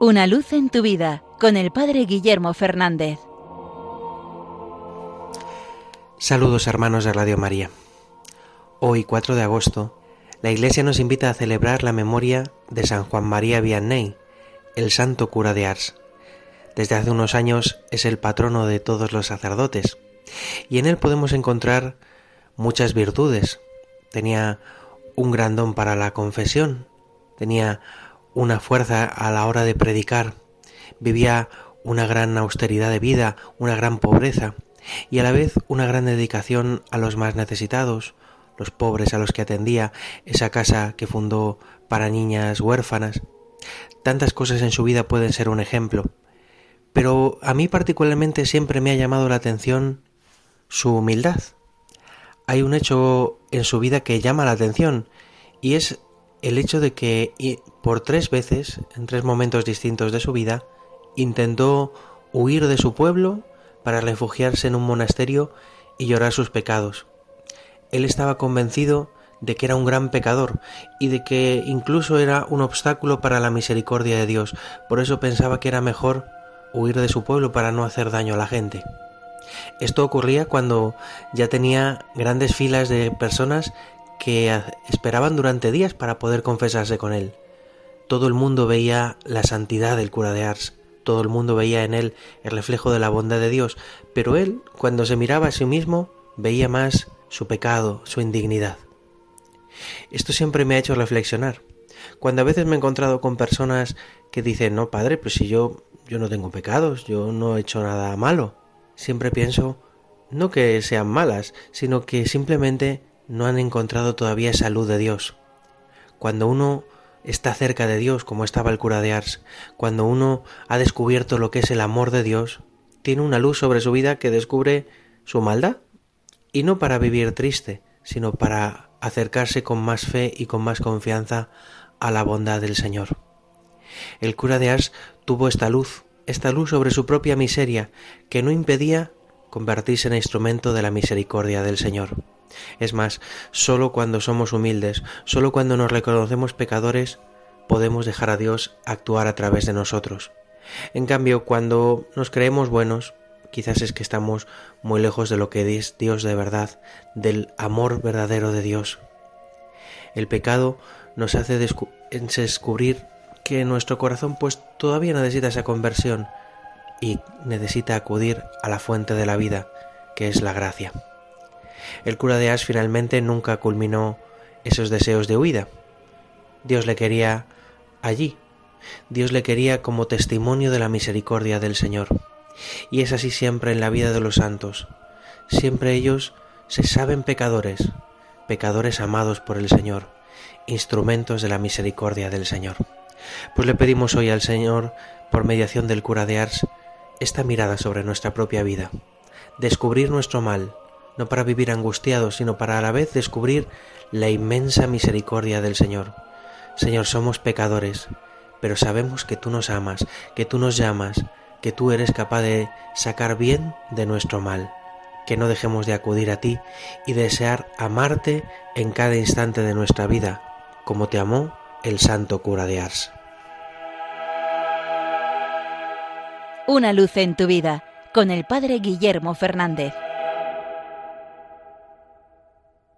Una luz en tu vida con el Padre Guillermo Fernández. Saludos hermanos de Radio María. Hoy, 4 de agosto, la Iglesia nos invita a celebrar la memoria de San Juan María Vianney, el santo cura de Ars. Desde hace unos años es el patrono de todos los sacerdotes y en él podemos encontrar muchas virtudes. Tenía un gran don para la confesión, tenía una fuerza a la hora de predicar, vivía una gran austeridad de vida, una gran pobreza y a la vez una gran dedicación a los más necesitados, los pobres a los que atendía, esa casa que fundó para niñas huérfanas. Tantas cosas en su vida pueden ser un ejemplo, pero a mí particularmente siempre me ha llamado la atención su humildad. Hay un hecho en su vida que llama la atención y es el hecho de que por tres veces, en tres momentos distintos de su vida, intentó huir de su pueblo para refugiarse en un monasterio y llorar sus pecados. Él estaba convencido de que era un gran pecador y de que incluso era un obstáculo para la misericordia de Dios. Por eso pensaba que era mejor huir de su pueblo para no hacer daño a la gente. Esto ocurría cuando ya tenía grandes filas de personas que esperaban durante días para poder confesarse con él. Todo el mundo veía la santidad del cura de Ars, todo el mundo veía en él el reflejo de la bondad de Dios, pero él, cuando se miraba a sí mismo, veía más su pecado, su indignidad. Esto siempre me ha hecho reflexionar. Cuando a veces me he encontrado con personas que dicen, no, padre, pues si yo, yo no tengo pecados, yo no he hecho nada malo, siempre pienso, no que sean malas, sino que simplemente no han encontrado todavía esa luz de Dios. Cuando uno está cerca de Dios, como estaba el cura de Ars, cuando uno ha descubierto lo que es el amor de Dios, tiene una luz sobre su vida que descubre su maldad, y no para vivir triste, sino para acercarse con más fe y con más confianza a la bondad del Señor. El cura de Ars tuvo esta luz, esta luz sobre su propia miseria, que no impedía convertirse en instrumento de la misericordia del Señor. Es más, sólo cuando somos humildes, sólo cuando nos reconocemos pecadores, podemos dejar a Dios actuar a través de nosotros. En cambio, cuando nos creemos buenos, quizás es que estamos muy lejos de lo que es Dios de verdad, del amor verdadero de Dios. El pecado nos hace descubrir que nuestro corazón pues todavía necesita esa conversión y necesita acudir a la fuente de la vida, que es la gracia. El cura de As finalmente nunca culminó esos deseos de huida. Dios le quería allí. Dios le quería como testimonio de la misericordia del Señor. Y es así siempre en la vida de los santos. Siempre ellos se saben pecadores, pecadores amados por el Señor, instrumentos de la misericordia del Señor. Pues le pedimos hoy al Señor, por mediación del cura de Ars, esta mirada sobre nuestra propia vida, descubrir nuestro mal, no para vivir angustiados, sino para a la vez descubrir la inmensa misericordia del Señor. Señor, somos pecadores, pero sabemos que tú nos amas, que tú nos llamas, que tú eres capaz de sacar bien de nuestro mal, que no dejemos de acudir a ti y desear amarte en cada instante de nuestra vida, como te amó el santo cura de Ars. Una luz en tu vida con el Padre Guillermo Fernández.